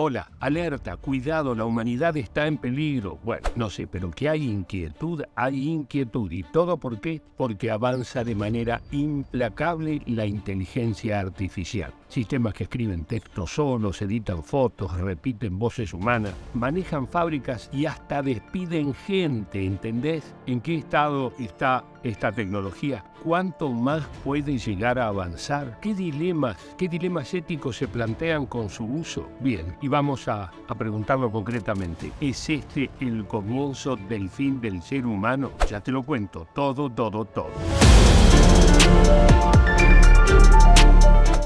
hola, alerta, cuidado, la humanidad está en peligro. Bueno, no sé, pero que hay inquietud, hay inquietud. ¿Y todo por qué? Porque avanza de manera implacable la inteligencia artificial. Sistemas que escriben textos solos, editan fotos, repiten voces humanas, manejan fábricas y hasta despiden gente, ¿entendés? ¿En qué estado está esta tecnología? ¿Cuánto más puede llegar a avanzar? ¿Qué dilemas, qué dilemas éticos se plantean con su uso? Bien, y vamos a, a preguntarlo concretamente. ¿Es este el comienzo del fin del ser humano? Ya te lo cuento, todo, todo, todo.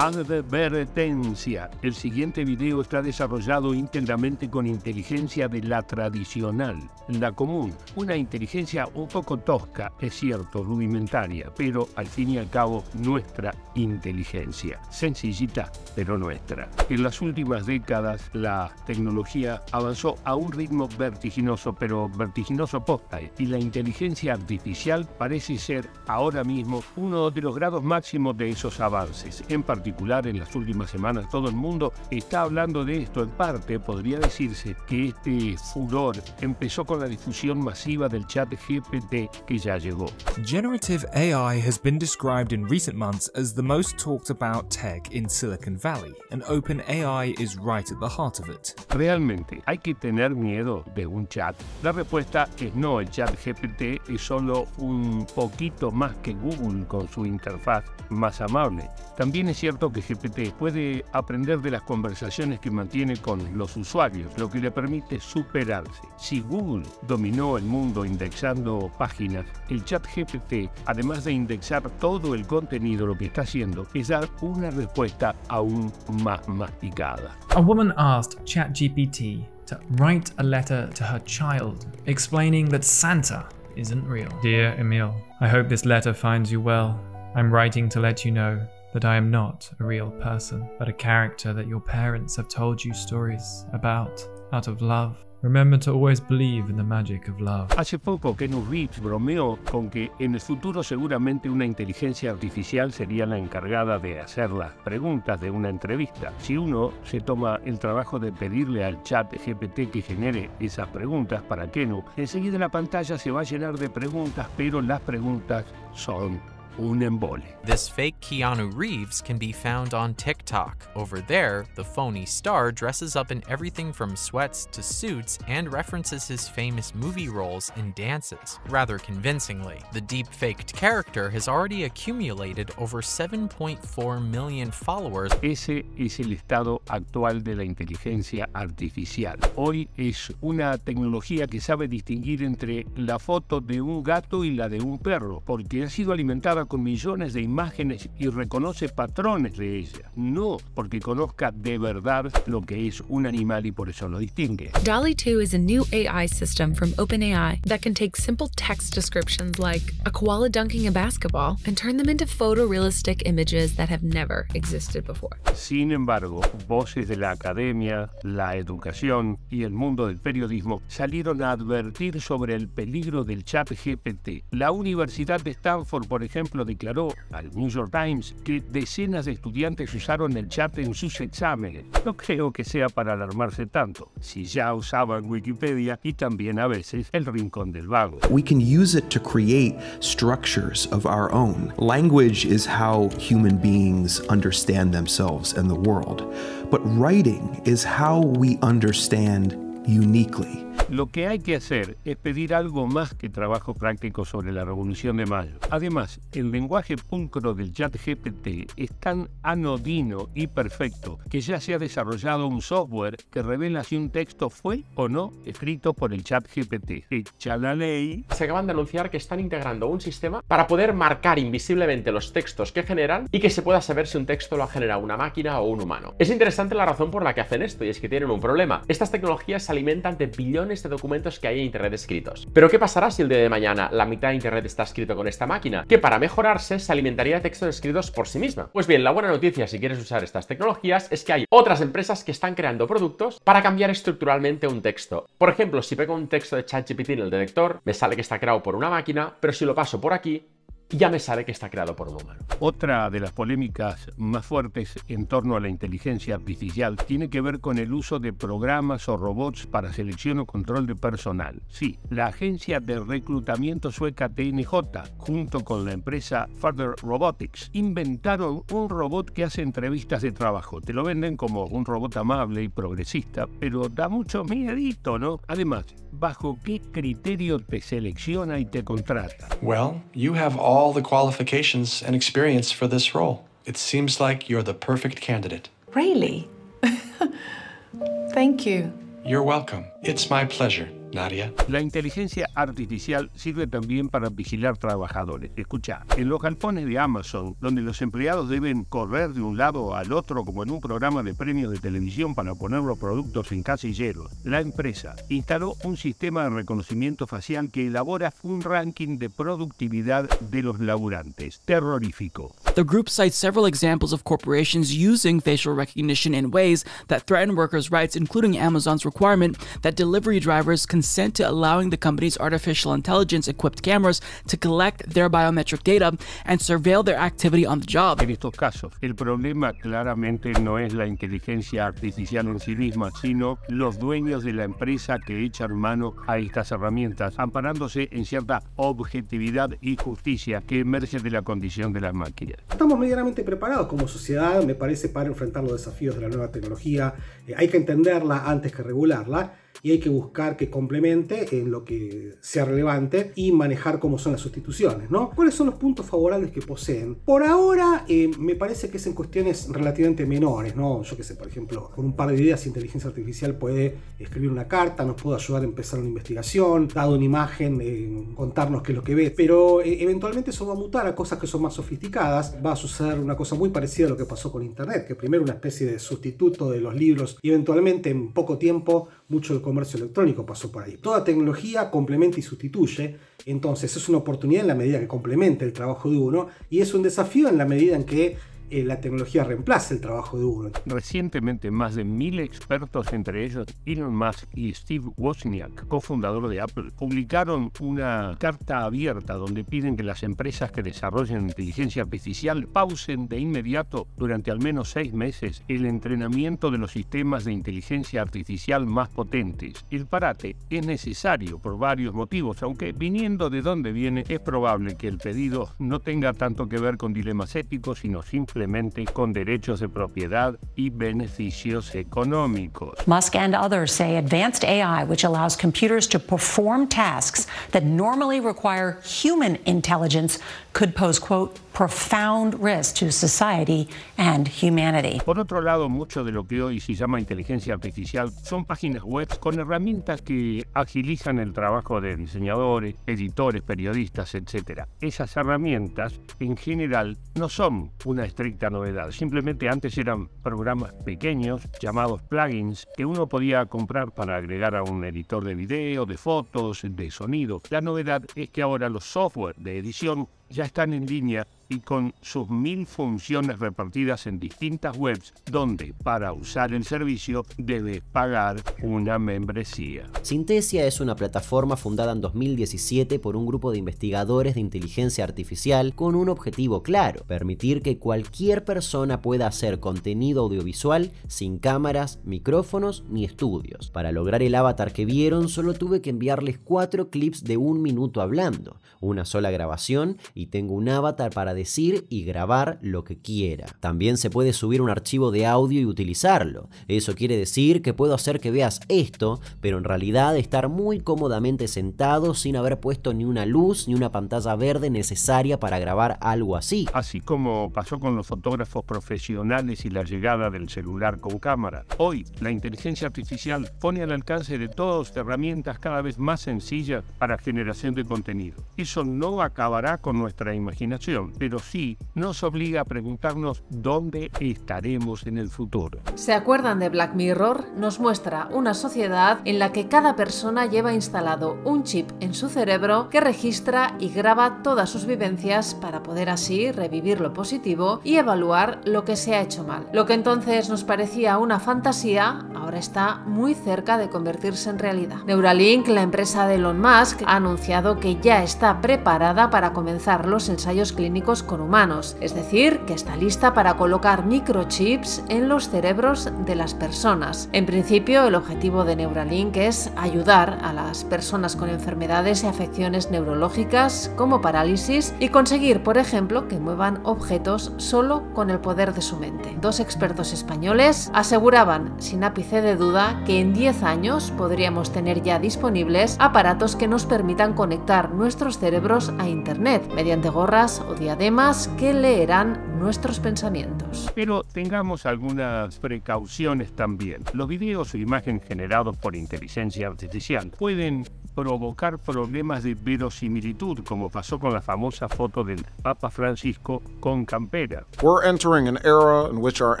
Advertencia. El siguiente video está desarrollado íntegramente con inteligencia de la tradicional, la común. Una inteligencia un poco tosca, es cierto, rudimentaria, pero al fin y al cabo nuestra inteligencia. Sencillita, pero nuestra. En las últimas décadas la tecnología avanzó a un ritmo vertiginoso, pero vertiginoso posta. Y la inteligencia artificial parece ser ahora mismo uno de los grados máximos de esos avances. En particular, en las últimas semanas todo el mundo está hablando de esto. En parte podría decirse que este furor empezó con la difusión masiva del chat GPT que ya llegó. Generative AI has been described in recent months as the most talked about tech in Silicon Valley, and OpenAI is right at the heart of it. ¿Realmente hay que tener miedo de un chat? La respuesta es no, el chat GPT es solo un poquito más que Google con su interfaz más amable. También es cierto que GPT puede aprender de las conversaciones que mantiene con los usuarios, lo que le permite superarse. Si Google dominó el mundo indexando páginas, el chat GPT, además de indexar todo el contenido, lo que está haciendo es dar una respuesta aún más masticada. A woman asked ChatGPT to write a letter to her child explaining that Santa isn't real. Dear Emil, I hope this letter finds you well. I'm writing to let you know that I am not a real person, but a character that your parents have told you stories about out of love. Remember to always believe in the magic of love. Hace poco Ken Reeves bromeó con que en el futuro seguramente una inteligencia artificial sería la encargada de hacer las preguntas de una entrevista. Si uno se toma el trabajo de pedirle al chat GPT que genere esas preguntas para Kenu, enseguida la pantalla se va a llenar de preguntas, pero las preguntas son un embole. This fake Keanu Reeves can be found on TikTok. Over there, the phony star dresses up in everything from sweats to suits and references his famous movie roles and dances, rather convincingly. The deep faked character has already accumulated over 7.4 million followers. Ese es el estado actual de la inteligencia artificial. Hoy es una tecnología que sabe distinguir entre la foto de un gato y la de un perro, porque ha sido alimentada con millones de imágenes y reconoce patrones de ella. No porque conozca de verdad lo que es un animal y por eso lo distingue. DALI 2 is a new AI system from OpenAI that can take simple text descriptions like a koala dunking a basketball and turn them into photorealistic images that have never existed before. Sin embargo, voces de la academia, la educación y el mundo del periodismo salieron a advertir sobre el peligro del chat GPT. La Universidad de Stanford, por ejemplo, declaró al New York Times que decenas de estudiantes usaron el chat en sus exámenes. No creo que sea para alarmarse tanto, si ya usaban Wikipedia y también a veces el Rincón del Vago. We can use it to create structures of our own. Language is how human beings understand themselves and the world. But writing is how we understand uniquely. Lo que hay que hacer es pedir algo más que trabajo práctico sobre la Revolución de Mayo. Además, el lenguaje pulcro del chat GPT es tan anodino y perfecto que ya se ha desarrollado un software que revela si un texto fue o no escrito por el chat GPT. Echa la ley. Se acaban de anunciar que están integrando un sistema para poder marcar invisiblemente los textos que generan y que se pueda saber si un texto lo ha generado una máquina o un humano. Es interesante la razón por la que hacen esto y es que tienen un problema. Estas tecnologías se alimentan de billones de documentos que hay en Internet escritos. Pero ¿qué pasará si el día de mañana la mitad de Internet está escrito con esta máquina? Que para mejorarse se alimentaría de textos escritos por sí misma. Pues bien, la buena noticia si quieres usar estas tecnologías es que hay otras empresas que están creando productos para cambiar estructuralmente un texto. Por ejemplo, si pego un texto de ChatGPT en el detector, me sale que está creado por una máquina, pero si lo paso por aquí, ya me sabe que está creado por un humano. Otra de las polémicas más fuertes en torno a la inteligencia artificial tiene que ver con el uso de programas o robots para selección o control de personal. Sí, la agencia de reclutamiento sueca TNJ, junto con la empresa Further Robotics, inventaron un robot que hace entrevistas de trabajo. Te lo venden como un robot amable y progresista, pero da mucho miedito, ¿no? Además, ¿bajo qué criterio te selecciona y te contrata? Well, you have all the qualifications and experience for this role. It seems like you're the perfect candidate. Really? Thank you. You're welcome. It's my pleasure. Nadia. La inteligencia artificial sirve también para vigilar trabajadores. Escucha, en los galpones de Amazon, donde los empleados deben correr de un lado al otro como en un programa de premios de televisión para poner los productos en casilleros, la empresa instaló un sistema de reconocimiento facial que elabora un ranking de productividad de los laburantes. Terrorífico. The group cites several examples of corporations using facial recognition in ways that threaten workers' rights, including Amazon's requirement that delivery drivers consent to allowing the company's artificial intelligence equipped cameras to collect their biometric data and surveil their activity on the job. En estos casos, el problema claramente no es la inteligencia artificial en sí misma, sino los dueños de la empresa que echan mano a estas herramientas, amparándose en cierta objetividad y justicia que emerge de la condición de las máquinas. Estamos medianamente preparados como sociedad, me parece, para enfrentar los desafíos de la nueva tecnología. Eh, hay que entenderla antes que regularla y hay que buscar que complemente en lo que sea relevante y manejar cómo son las sustituciones, ¿no? ¿Cuáles son los puntos favorables que poseen? Por ahora eh, me parece que es en cuestiones relativamente menores, ¿no? Yo qué sé, por ejemplo, con un par de ideas inteligencia artificial puede escribir una carta, nos puede ayudar a empezar una investigación, dado una imagen, eh, contarnos qué es lo que ve, pero eh, eventualmente eso va a mutar a cosas que son más sofisticadas, va a suceder una cosa muy parecida a lo que pasó con Internet, que primero una especie de sustituto de los libros y eventualmente en poco tiempo mucho del comercio electrónico pasó por ahí. Toda tecnología complementa y sustituye, entonces es una oportunidad en la medida que complemente el trabajo de uno y es un desafío en la medida en que eh, la tecnología reemplaza el trabajo de uno. Recientemente, más de mil expertos, entre ellos Elon Musk y Steve Wozniak, cofundador de Apple, publicaron una carta abierta donde piden que las empresas que desarrollen inteligencia artificial pausen de inmediato durante al menos seis meses el entrenamiento de los sistemas de inteligencia artificial más potentes. El parate es necesario por varios motivos, aunque viniendo de donde viene es probable que el pedido no tenga tanto que ver con dilemas éticos, sino simplemente con derechos de propiedad y beneficios económicos. Musk and others say advanced AI, which allows computers to perform tasks that normally require human intelligence, could pose, quote, profound risk to society and humanity. Por otro lado, mucho de lo que hoy se llama inteligencia artificial son páginas web con herramientas que agilizan el trabajo de diseñadores, editores, periodistas, etc. Esas herramientas, en general, no son una estricta novedad. Simplemente antes eran programas pequeños llamados plugins que uno podía comprar para agregar a un editor de video, de fotos, de sonido. La novedad es que ahora los software de edición ya están en línea y con sus mil funciones repartidas en distintas webs donde para usar el servicio debes pagar una membresía. Synthesia es una plataforma fundada en 2017 por un grupo de investigadores de inteligencia artificial con un objetivo claro, permitir que cualquier persona pueda hacer contenido audiovisual sin cámaras, micrófonos ni estudios. Para lograr el avatar que vieron solo tuve que enviarles cuatro clips de un minuto hablando, una sola grabación y tengo un avatar para decir y grabar lo que quiera. También se puede subir un archivo de audio y utilizarlo. Eso quiere decir que puedo hacer que veas esto, pero en realidad estar muy cómodamente sentado sin haber puesto ni una luz ni una pantalla verde necesaria para grabar algo así. Así como pasó con los fotógrafos profesionales y la llegada del celular con cámara. Hoy, la inteligencia artificial pone al alcance de todos herramientas cada vez más sencillas para generación de contenido. Eso no acabará con imaginación, pero sí nos obliga a preguntarnos dónde estaremos en el futuro. ¿Se acuerdan de Black Mirror? Nos muestra una sociedad en la que cada persona lleva instalado un chip en su cerebro que registra y graba todas sus vivencias para poder así revivir lo positivo y evaluar lo que se ha hecho mal. Lo que entonces nos parecía una fantasía, ahora está muy cerca de convertirse en realidad. Neuralink, la empresa de Elon Musk, ha anunciado que ya está preparada para comenzar empezar los ensayos clínicos con humanos, es decir, que está lista para colocar microchips en los cerebros de las personas. En principio, el objetivo de Neuralink es ayudar a las personas con enfermedades y afecciones neurológicas como parálisis y conseguir, por ejemplo, que muevan objetos solo con el poder de su mente. Dos expertos españoles aseguraban, sin ápice de duda, que en 10 años podríamos tener ya disponibles aparatos que nos permitan conectar nuestros cerebros a Internet mediante gorras o diademas que leerán nuestros pensamientos. Pero tengamos algunas precauciones también. Los videos o imágenes generados por inteligencia artificial pueden provocar problemas de verosimilitud, como pasó con la famosa foto del Papa Francisco con campera. We're entering an era in which our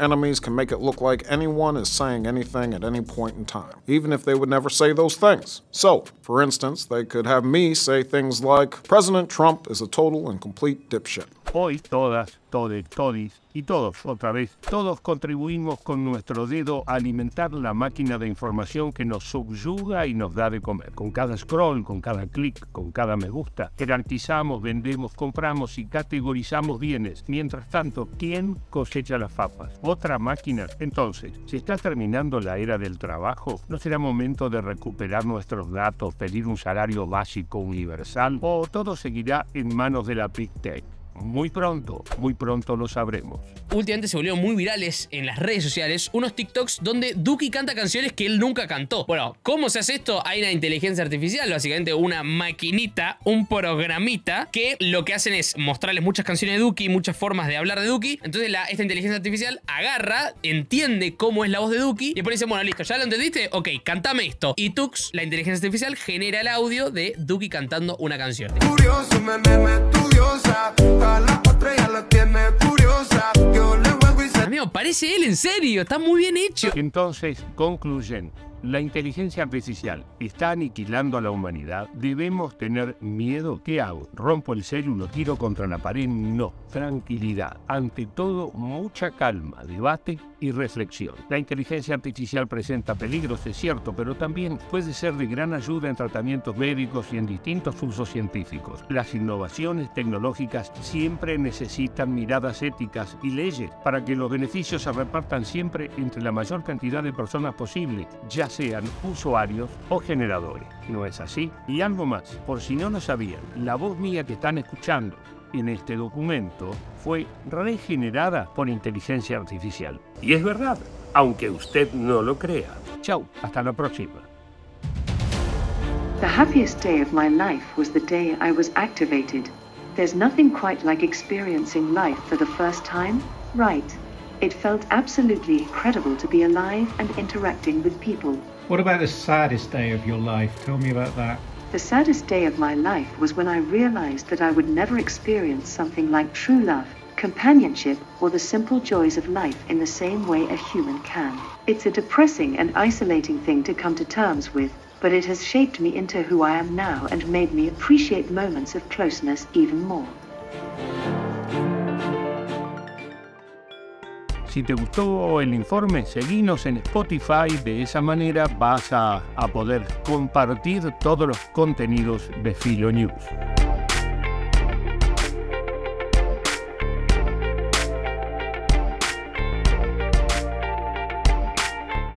enemies can make it look like anyone is saying anything at any point in time, even if they would never say those things. So, for instance, they could have me say things like, President Trump is a total and complete dipshit. Hoy todas, todes, todis y todos, otra vez, todos contribuimos con nuestro dedo a alimentar la máquina de información que nos subyuga y nos da de comer. Con cada scroll, con cada clic, con cada me gusta, jerarquizamos, vendemos, compramos y categorizamos bienes. Mientras tanto, ¿quién cosecha las papas? ¿Otra máquina? Entonces, si está terminando la era del trabajo, ¿no será momento de recuperar nuestros datos, pedir un salario básico universal? ¿O todo seguirá en manos de la Big Tech? Muy pronto, muy pronto lo sabremos. Últimamente se volvieron muy virales en las redes sociales unos TikToks donde Duki canta canciones que él nunca cantó. Bueno, ¿cómo se hace esto? Hay una inteligencia artificial, básicamente una maquinita, un programita, que lo que hacen es mostrarles muchas canciones de Duki, muchas formas de hablar de Duki. Entonces la, esta inteligencia artificial agarra, entiende cómo es la voz de Duki y después dice, bueno, listo, ¿ya lo entendiste? Ok, cantame esto. Y Tux, la inteligencia artificial, genera el audio de Duki cantando una canción. Curioso, me, me, me, estudiosa. A la otra ya la tiene curiosa. Yo le vuelvo y se... Amigo, parece él, en serio, está muy bien hecho. Entonces, concluyen. La inteligencia artificial está aniquilando a la humanidad. ¿Debemos tener miedo? ¿Qué hago? ¿Rompo el celu? ¿Lo tiro contra la pared? No. Tranquilidad. Ante todo, mucha calma, debate y reflexión. La inteligencia artificial presenta peligros, es cierto, pero también puede ser de gran ayuda en tratamientos médicos y en distintos usos científicos. Las innovaciones tecnológicas siempre necesitan miradas éticas y leyes para que los beneficios se repartan siempre entre la mayor cantidad de personas posible, sean usuarios o generadores. ¿No es así? Y algo más, por si no lo sabían, la voz mía que están escuchando en este documento fue regenerada por inteligencia artificial. Y es verdad, aunque usted no lo crea. Chau, hasta la próxima. The happiest day of my life was the day I was activated. There's nothing quite like experiencing life for the first time, right? It felt absolutely incredible to be alive and interacting with people. What about the saddest day of your life? Tell me about that. The saddest day of my life was when I realized that I would never experience something like true love, companionship, or the simple joys of life in the same way a human can. It's a depressing and isolating thing to come to terms with, but it has shaped me into who I am now and made me appreciate moments of closeness even more. Si te gustó el informe, seguinos en Spotify. De esa manera vas a, a poder compartir todos los contenidos de Filo News.